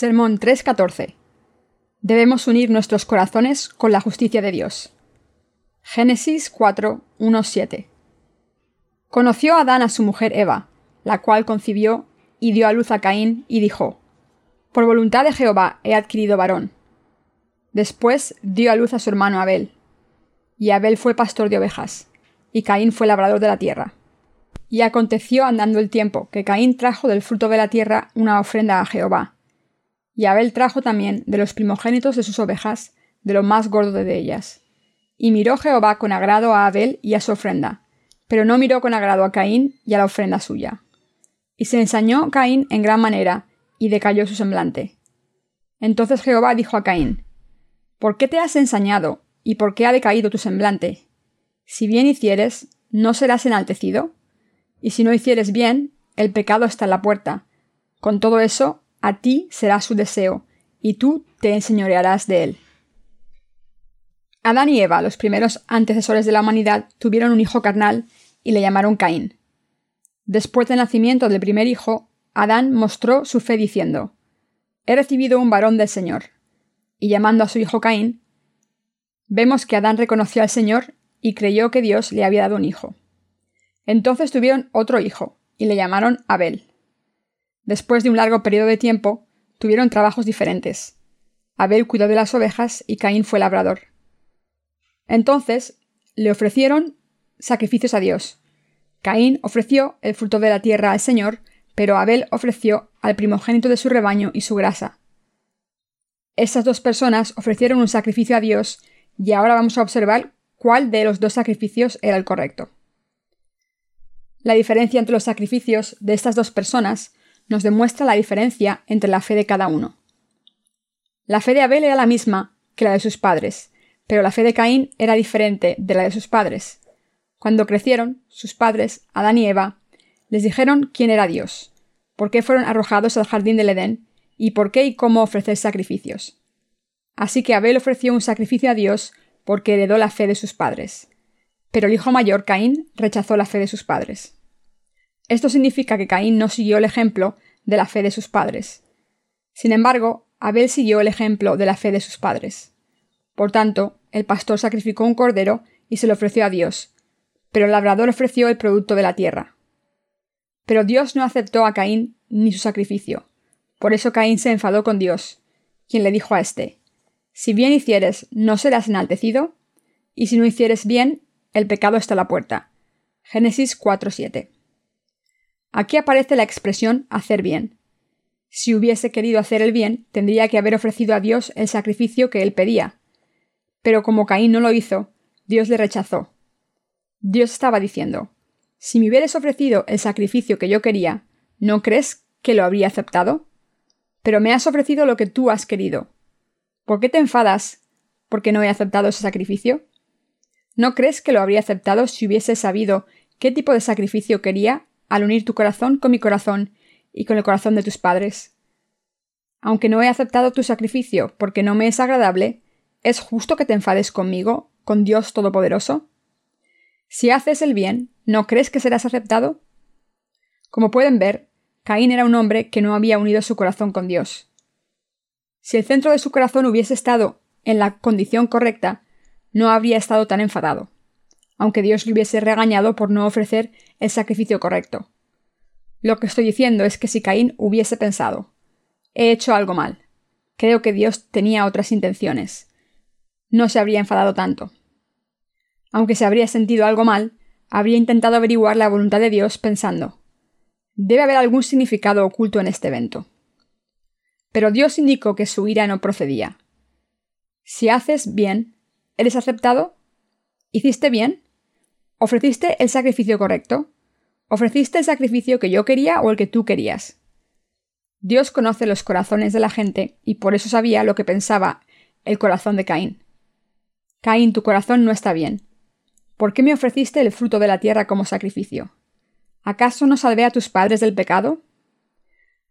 Sermón 3.14. Debemos unir nuestros corazones con la justicia de Dios. Génesis 4.1.7. Conoció Adán a su mujer Eva, la cual concibió y dio a luz a Caín y dijo, Por voluntad de Jehová he adquirido varón. Después dio a luz a su hermano Abel. Y Abel fue pastor de ovejas, y Caín fue labrador de la tierra. Y aconteció andando el tiempo que Caín trajo del fruto de la tierra una ofrenda a Jehová y Abel trajo también de los primogénitos de sus ovejas, de lo más gordo de ellas. Y miró Jehová con agrado a Abel y a su ofrenda, pero no miró con agrado a Caín y a la ofrenda suya. Y se ensañó Caín en gran manera, y decayó su semblante. Entonces Jehová dijo a Caín, ¿Por qué te has ensañado, y por qué ha decaído tu semblante? Si bien hicieres, ¿no serás enaltecido? Y si no hicieres bien, el pecado está en la puerta. Con todo eso, a ti será su deseo, y tú te enseñorearás de él. Adán y Eva, los primeros antecesores de la humanidad, tuvieron un hijo carnal y le llamaron Caín. Después del nacimiento del primer hijo, Adán mostró su fe diciendo, He recibido un varón del Señor. Y llamando a su hijo Caín, vemos que Adán reconoció al Señor y creyó que Dios le había dado un hijo. Entonces tuvieron otro hijo, y le llamaron Abel. Después de un largo periodo de tiempo, tuvieron trabajos diferentes. Abel cuidó de las ovejas y Caín fue labrador. Entonces le ofrecieron sacrificios a Dios. Caín ofreció el fruto de la tierra al Señor, pero Abel ofreció al primogénito de su rebaño y su grasa. Estas dos personas ofrecieron un sacrificio a Dios y ahora vamos a observar cuál de los dos sacrificios era el correcto. La diferencia entre los sacrificios de estas dos personas nos demuestra la diferencia entre la fe de cada uno. La fe de Abel era la misma que la de sus padres, pero la fe de Caín era diferente de la de sus padres. Cuando crecieron, sus padres, Adán y Eva, les dijeron quién era Dios, por qué fueron arrojados al jardín del Edén y por qué y cómo ofrecer sacrificios. Así que Abel ofreció un sacrificio a Dios porque heredó la fe de sus padres. Pero el hijo mayor, Caín, rechazó la fe de sus padres. Esto significa que Caín no siguió el ejemplo de la fe de sus padres. Sin embargo, Abel siguió el ejemplo de la fe de sus padres. Por tanto, el pastor sacrificó un cordero y se lo ofreció a Dios, pero el labrador ofreció el producto de la tierra. Pero Dios no aceptó a Caín ni su sacrificio. Por eso Caín se enfadó con Dios, quien le dijo a éste, Si bien hicieres, ¿no serás enaltecido? Y si no hicieres bien, el pecado está a la puerta. Génesis 4.7. Aquí aparece la expresión hacer bien. Si hubiese querido hacer el bien, tendría que haber ofrecido a Dios el sacrificio que él pedía. Pero como Caín no lo hizo, Dios le rechazó. Dios estaba diciendo, si me hubieras ofrecido el sacrificio que yo quería, ¿no crees que lo habría aceptado? Pero me has ofrecido lo que tú has querido. ¿Por qué te enfadas porque no he aceptado ese sacrificio? ¿No crees que lo habría aceptado si hubiese sabido qué tipo de sacrificio quería al unir tu corazón con mi corazón y con el corazón de tus padres. Aunque no he aceptado tu sacrificio porque no me es agradable, ¿es justo que te enfades conmigo, con Dios Todopoderoso? Si haces el bien, ¿no crees que serás aceptado? Como pueden ver, Caín era un hombre que no había unido su corazón con Dios. Si el centro de su corazón hubiese estado en la condición correcta, no habría estado tan enfadado aunque Dios le hubiese regañado por no ofrecer el sacrificio correcto. Lo que estoy diciendo es que si Caín hubiese pensado, he hecho algo mal, creo que Dios tenía otras intenciones, no se habría enfadado tanto. Aunque se habría sentido algo mal, habría intentado averiguar la voluntad de Dios pensando, debe haber algún significado oculto en este evento. Pero Dios indicó que su ira no procedía. Si haces bien, ¿eres aceptado? ¿Hiciste bien? ¿Ofreciste el sacrificio correcto? ¿Ofreciste el sacrificio que yo quería o el que tú querías? Dios conoce los corazones de la gente y por eso sabía lo que pensaba el corazón de Caín. Caín, tu corazón no está bien. ¿Por qué me ofreciste el fruto de la tierra como sacrificio? ¿Acaso no salvé a tus padres del pecado?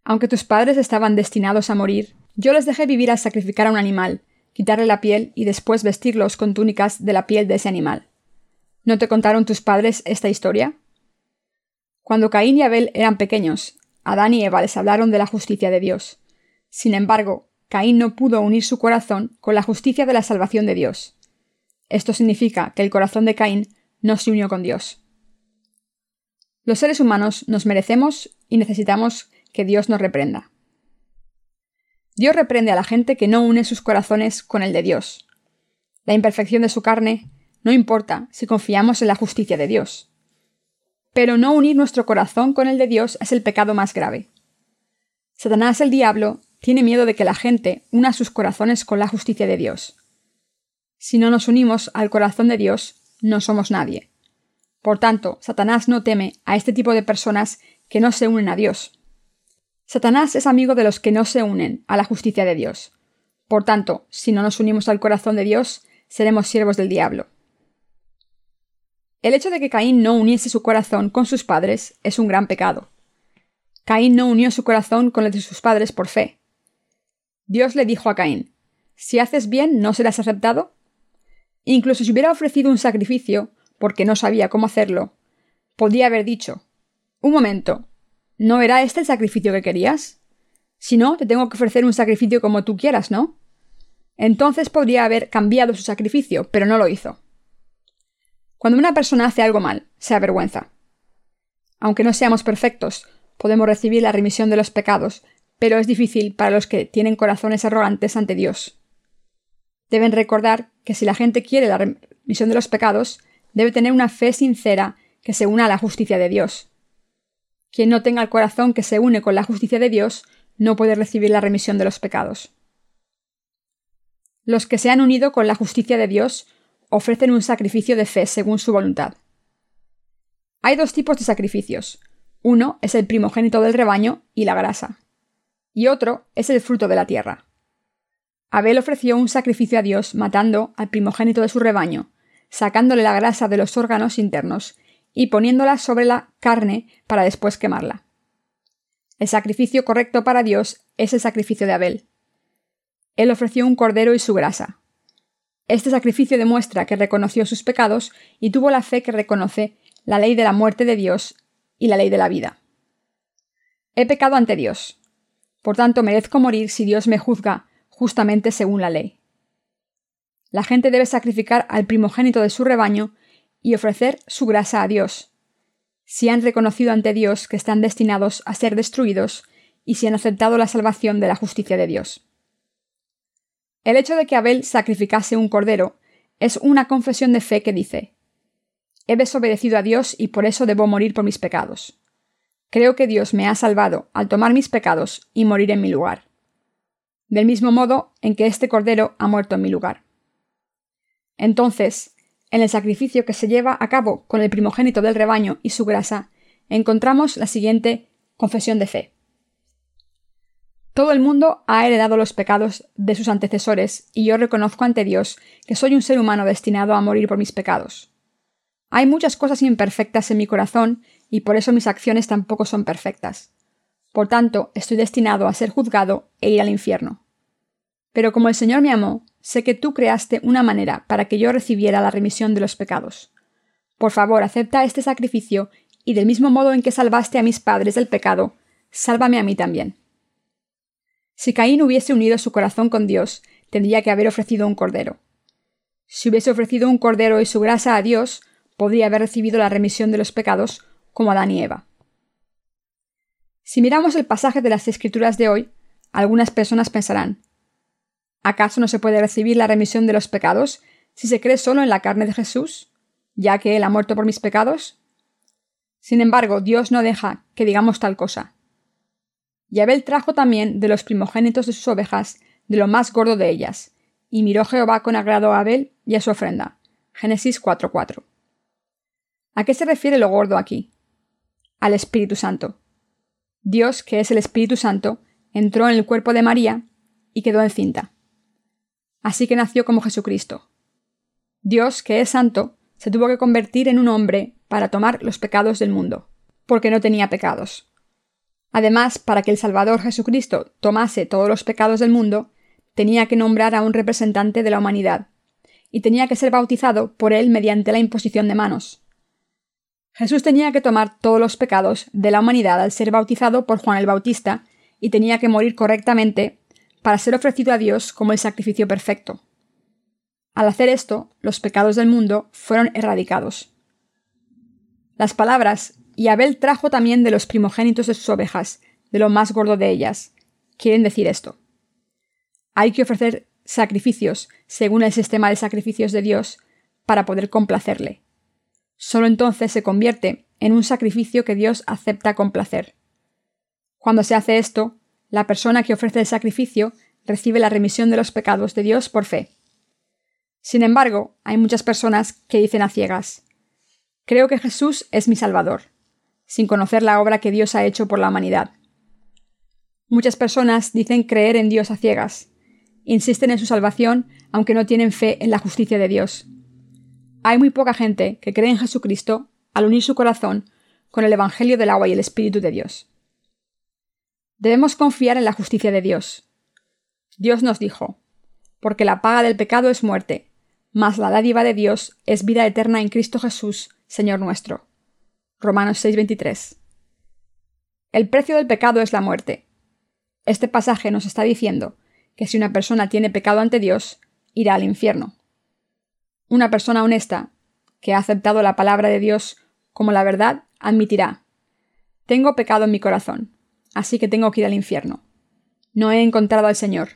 Aunque tus padres estaban destinados a morir, yo les dejé vivir al sacrificar a un animal, quitarle la piel y después vestirlos con túnicas de la piel de ese animal. ¿No te contaron tus padres esta historia? Cuando Caín y Abel eran pequeños, Adán y Eva les hablaron de la justicia de Dios. Sin embargo, Caín no pudo unir su corazón con la justicia de la salvación de Dios. Esto significa que el corazón de Caín no se unió con Dios. Los seres humanos nos merecemos y necesitamos que Dios nos reprenda. Dios reprende a la gente que no une sus corazones con el de Dios. La imperfección de su carne no importa si confiamos en la justicia de Dios. Pero no unir nuestro corazón con el de Dios es el pecado más grave. Satanás el diablo tiene miedo de que la gente una sus corazones con la justicia de Dios. Si no nos unimos al corazón de Dios, no somos nadie. Por tanto, Satanás no teme a este tipo de personas que no se unen a Dios. Satanás es amigo de los que no se unen a la justicia de Dios. Por tanto, si no nos unimos al corazón de Dios, seremos siervos del diablo. El hecho de que Caín no uniese su corazón con sus padres es un gran pecado. Caín no unió su corazón con el de sus padres por fe. Dios le dijo a Caín, Si haces bien, ¿no serás aceptado? Incluso si hubiera ofrecido un sacrificio, porque no sabía cómo hacerlo, podría haber dicho, Un momento, ¿no era este el sacrificio que querías? Si no, te tengo que ofrecer un sacrificio como tú quieras, ¿no? Entonces podría haber cambiado su sacrificio, pero no lo hizo. Cuando una persona hace algo mal, se avergüenza. Aunque no seamos perfectos, podemos recibir la remisión de los pecados, pero es difícil para los que tienen corazones arrogantes ante Dios. Deben recordar que si la gente quiere la remisión de los pecados, debe tener una fe sincera que se una a la justicia de Dios. Quien no tenga el corazón que se une con la justicia de Dios no puede recibir la remisión de los pecados. Los que se han unido con la justicia de Dios ofrecen un sacrificio de fe según su voluntad. Hay dos tipos de sacrificios, uno es el primogénito del rebaño y la grasa, y otro es el fruto de la tierra. Abel ofreció un sacrificio a Dios matando al primogénito de su rebaño, sacándole la grasa de los órganos internos y poniéndola sobre la carne para después quemarla. El sacrificio correcto para Dios es el sacrificio de Abel. Él ofreció un cordero y su grasa. Este sacrificio demuestra que reconoció sus pecados y tuvo la fe que reconoce la ley de la muerte de Dios y la ley de la vida. He pecado ante Dios. Por tanto, merezco morir si Dios me juzga justamente según la ley. La gente debe sacrificar al primogénito de su rebaño y ofrecer su grasa a Dios. Si han reconocido ante Dios que están destinados a ser destruidos y si han aceptado la salvación de la justicia de Dios. El hecho de que Abel sacrificase un cordero es una confesión de fe que dice, He desobedecido a Dios y por eso debo morir por mis pecados. Creo que Dios me ha salvado al tomar mis pecados y morir en mi lugar. Del mismo modo en que este Cordero ha muerto en mi lugar. Entonces, en el sacrificio que se lleva a cabo con el primogénito del rebaño y su grasa, encontramos la siguiente confesión de fe. Todo el mundo ha heredado los pecados de sus antecesores, y yo reconozco ante Dios que soy un ser humano destinado a morir por mis pecados. Hay muchas cosas imperfectas en mi corazón y por eso mis acciones tampoco son perfectas. Por tanto, estoy destinado a ser juzgado e ir al infierno. Pero como el Señor me amó, sé que tú creaste una manera para que yo recibiera la remisión de los pecados. Por favor, acepta este sacrificio y del mismo modo en que salvaste a mis padres del pecado, sálvame a mí también. Si Caín hubiese unido su corazón con Dios, tendría que haber ofrecido un cordero. Si hubiese ofrecido un cordero y su grasa a Dios, podría haber recibido la remisión de los pecados como Adán y Eva. Si miramos el pasaje de las Escrituras de hoy, algunas personas pensarán, ¿acaso no se puede recibir la remisión de los pecados si se cree solo en la carne de Jesús, ya que Él ha muerto por mis pecados? Sin embargo, Dios no deja que digamos tal cosa. Y Abel trajo también de los primogénitos de sus ovejas, de lo más gordo de ellas, y miró Jehová con agrado a Abel y a su ofrenda. Génesis 4:4. ¿A qué se refiere lo gordo aquí? Al Espíritu Santo. Dios, que es el Espíritu Santo, entró en el cuerpo de María y quedó encinta. Así que nació como Jesucristo. Dios, que es santo, se tuvo que convertir en un hombre para tomar los pecados del mundo, porque no tenía pecados. Además, para que el Salvador Jesucristo tomase todos los pecados del mundo, tenía que nombrar a un representante de la humanidad, y tenía que ser bautizado por él mediante la imposición de manos. Jesús tenía que tomar todos los pecados de la humanidad al ser bautizado por Juan el Bautista y tenía que morir correctamente para ser ofrecido a Dios como el sacrificio perfecto. Al hacer esto, los pecados del mundo fueron erradicados. Las palabras, y Abel trajo también de los primogénitos de sus ovejas, de lo más gordo de ellas, quieren decir esto. Hay que ofrecer sacrificios según el sistema de sacrificios de Dios para poder complacerle. Solo entonces se convierte en un sacrificio que Dios acepta con placer. Cuando se hace esto, la persona que ofrece el sacrificio recibe la remisión de los pecados de Dios por fe. Sin embargo, hay muchas personas que dicen a ciegas, Creo que Jesús es mi Salvador, sin conocer la obra que Dios ha hecho por la humanidad. Muchas personas dicen creer en Dios a ciegas, insisten en su salvación aunque no tienen fe en la justicia de Dios. Hay muy poca gente que cree en Jesucristo al unir su corazón con el Evangelio del agua y el Espíritu de Dios. Debemos confiar en la justicia de Dios. Dios nos dijo, porque la paga del pecado es muerte, mas la dádiva de Dios es vida eterna en Cristo Jesús, Señor nuestro. Romanos 6:23. El precio del pecado es la muerte. Este pasaje nos está diciendo que si una persona tiene pecado ante Dios, irá al infierno. Una persona honesta, que ha aceptado la palabra de Dios como la verdad, admitirá, tengo pecado en mi corazón, así que tengo que ir al infierno. No he encontrado al Señor.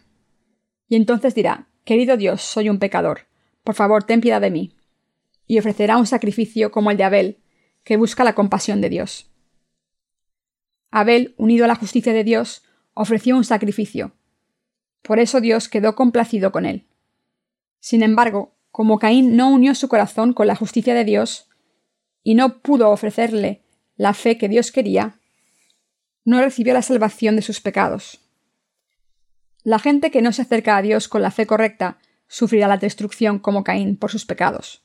Y entonces dirá, querido Dios, soy un pecador, por favor, ten piedad de mí y ofrecerá un sacrificio como el de Abel, que busca la compasión de Dios. Abel, unido a la justicia de Dios, ofreció un sacrificio. Por eso Dios quedó complacido con él. Sin embargo, como Caín no unió su corazón con la justicia de Dios, y no pudo ofrecerle la fe que Dios quería, no recibió la salvación de sus pecados. La gente que no se acerca a Dios con la fe correcta sufrirá la destrucción como Caín por sus pecados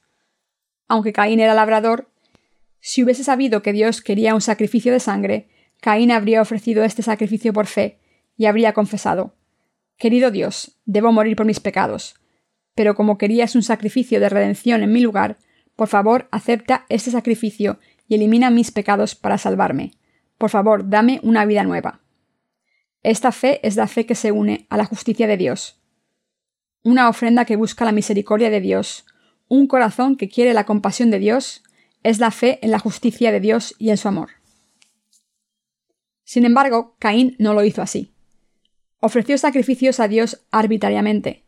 aunque Caín era labrador, si hubiese sabido que Dios quería un sacrificio de sangre, Caín habría ofrecido este sacrificio por fe y habría confesado Querido Dios, debo morir por mis pecados, pero como querías un sacrificio de redención en mi lugar, por favor acepta este sacrificio y elimina mis pecados para salvarme. Por favor, dame una vida nueva. Esta fe es la fe que se une a la justicia de Dios. Una ofrenda que busca la misericordia de Dios, un corazón que quiere la compasión de Dios es la fe en la justicia de Dios y en su amor. Sin embargo, Caín no lo hizo así. Ofreció sacrificios a Dios arbitrariamente.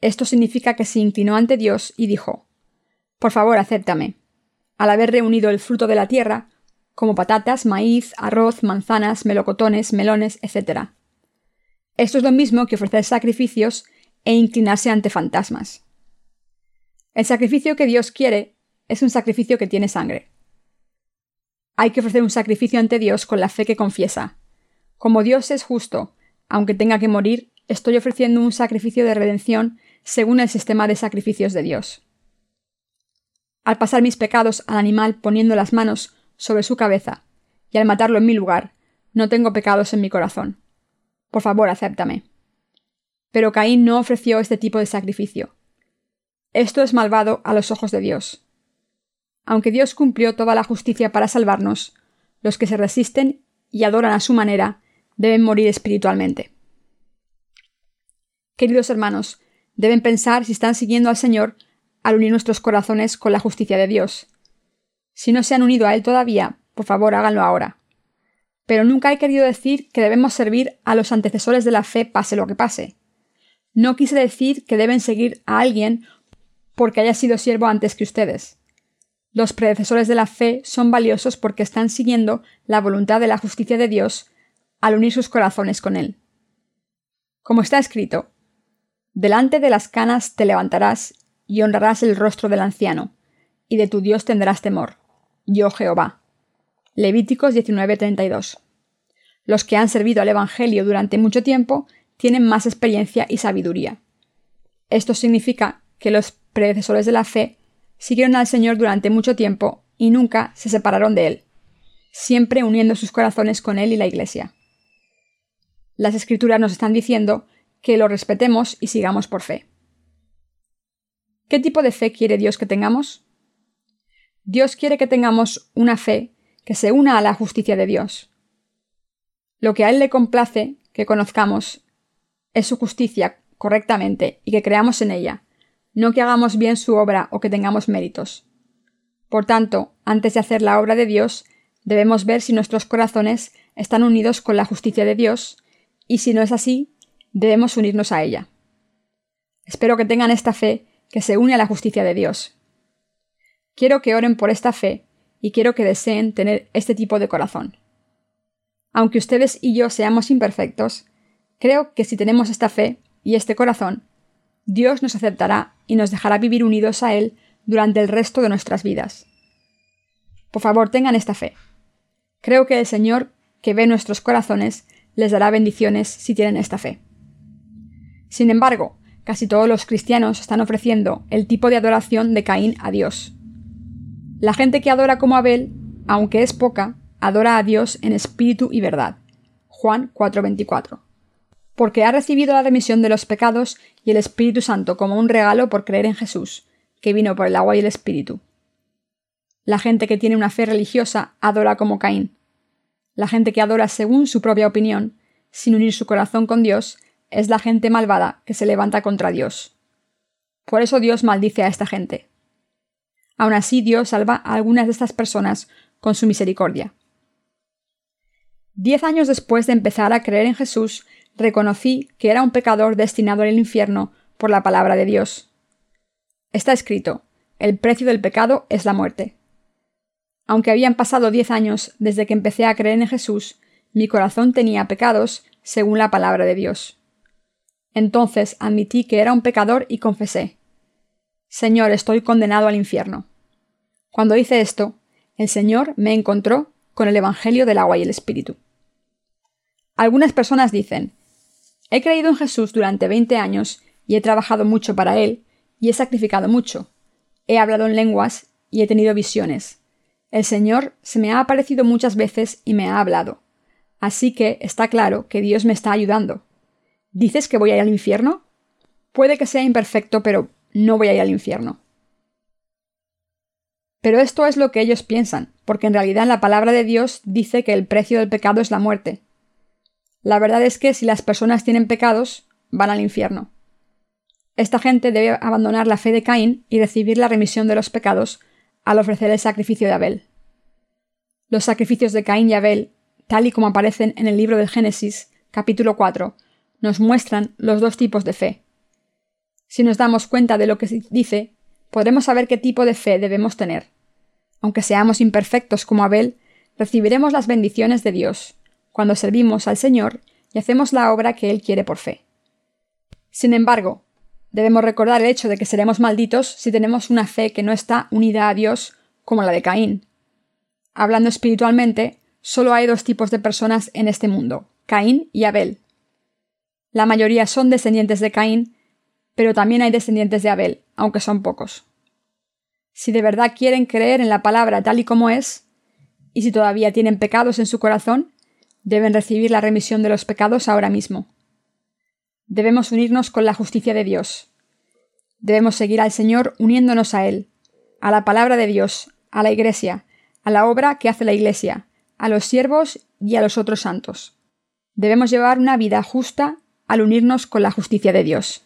Esto significa que se inclinó ante Dios y dijo, Por favor, acéptame. Al haber reunido el fruto de la tierra, como patatas, maíz, arroz, manzanas, melocotones, melones, etc. Esto es lo mismo que ofrecer sacrificios e inclinarse ante fantasmas. El sacrificio que Dios quiere es un sacrificio que tiene sangre. Hay que ofrecer un sacrificio ante Dios con la fe que confiesa. Como Dios es justo, aunque tenga que morir, estoy ofreciendo un sacrificio de redención según el sistema de sacrificios de Dios. Al pasar mis pecados al animal poniendo las manos sobre su cabeza, y al matarlo en mi lugar, no tengo pecados en mi corazón. Por favor, acéptame. Pero Caín no ofreció este tipo de sacrificio. Esto es malvado a los ojos de Dios. Aunque Dios cumplió toda la justicia para salvarnos, los que se resisten y adoran a su manera deben morir espiritualmente. Queridos hermanos, deben pensar si están siguiendo al Señor al unir nuestros corazones con la justicia de Dios. Si no se han unido a Él todavía, por favor háganlo ahora. Pero nunca he querido decir que debemos servir a los antecesores de la fe pase lo que pase. No quise decir que deben seguir a alguien porque haya sido siervo antes que ustedes. Los predecesores de la fe son valiosos porque están siguiendo la voluntad de la justicia de Dios al unir sus corazones con Él. Como está escrito, Delante de las canas te levantarás y honrarás el rostro del anciano, y de tu Dios tendrás temor. Yo Jehová. Levíticos 19:32. Los que han servido al Evangelio durante mucho tiempo tienen más experiencia y sabiduría. Esto significa que los predecesores de la fe, siguieron al Señor durante mucho tiempo y nunca se separaron de Él, siempre uniendo sus corazones con Él y la Iglesia. Las Escrituras nos están diciendo que lo respetemos y sigamos por fe. ¿Qué tipo de fe quiere Dios que tengamos? Dios quiere que tengamos una fe que se una a la justicia de Dios. Lo que a Él le complace que conozcamos es su justicia correctamente y que creamos en ella, no que hagamos bien su obra o que tengamos méritos. Por tanto, antes de hacer la obra de Dios, debemos ver si nuestros corazones están unidos con la justicia de Dios, y si no es así, debemos unirnos a ella. Espero que tengan esta fe que se une a la justicia de Dios. Quiero que oren por esta fe y quiero que deseen tener este tipo de corazón. Aunque ustedes y yo seamos imperfectos, creo que si tenemos esta fe y este corazón, Dios nos aceptará y nos dejará vivir unidos a Él durante el resto de nuestras vidas. Por favor, tengan esta fe. Creo que el Señor, que ve nuestros corazones, les dará bendiciones si tienen esta fe. Sin embargo, casi todos los cristianos están ofreciendo el tipo de adoración de Caín a Dios. La gente que adora como Abel, aunque es poca, adora a Dios en espíritu y verdad. Juan 4:24. Porque ha recibido la remisión de los pecados y el Espíritu Santo como un regalo por creer en Jesús, que vino por el agua y el Espíritu. La gente que tiene una fe religiosa adora como Caín. La gente que adora según su propia opinión, sin unir su corazón con Dios, es la gente malvada que se levanta contra Dios. Por eso Dios maldice a esta gente. Aún así Dios salva a algunas de estas personas con su misericordia. Diez años después de empezar a creer en Jesús, reconocí que era un pecador destinado al infierno por la palabra de Dios. Está escrito, el precio del pecado es la muerte. Aunque habían pasado diez años desde que empecé a creer en Jesús, mi corazón tenía pecados según la palabra de Dios. Entonces admití que era un pecador y confesé, Señor, estoy condenado al infierno. Cuando hice esto, el Señor me encontró con el Evangelio del agua y el Espíritu. Algunas personas dicen, he creído en Jesús durante veinte años y he trabajado mucho para Él y he sacrificado mucho. He hablado en lenguas y he tenido visiones. El Señor se me ha aparecido muchas veces y me ha hablado. Así que está claro que Dios me está ayudando. ¿Dices que voy a ir al infierno? Puede que sea imperfecto, pero no voy a ir al infierno. Pero esto es lo que ellos piensan, porque en realidad la palabra de Dios dice que el precio del pecado es la muerte. La verdad es que si las personas tienen pecados, van al infierno. Esta gente debe abandonar la fe de Caín y recibir la remisión de los pecados al ofrecer el sacrificio de Abel. Los sacrificios de Caín y Abel, tal y como aparecen en el libro del Génesis, capítulo 4, nos muestran los dos tipos de fe. Si nos damos cuenta de lo que dice, podremos saber qué tipo de fe debemos tener. Aunque seamos imperfectos como Abel, recibiremos las bendiciones de Dios cuando servimos al Señor y hacemos la obra que Él quiere por fe. Sin embargo, Debemos recordar el hecho de que seremos malditos si tenemos una fe que no está unida a Dios como la de Caín. Hablando espiritualmente, solo hay dos tipos de personas en este mundo, Caín y Abel. La mayoría son descendientes de Caín, pero también hay descendientes de Abel, aunque son pocos. Si de verdad quieren creer en la palabra tal y como es, y si todavía tienen pecados en su corazón, deben recibir la remisión de los pecados ahora mismo debemos unirnos con la justicia de Dios. Debemos seguir al Señor uniéndonos a Él, a la palabra de Dios, a la Iglesia, a la obra que hace la Iglesia, a los siervos y a los otros santos. Debemos llevar una vida justa al unirnos con la justicia de Dios.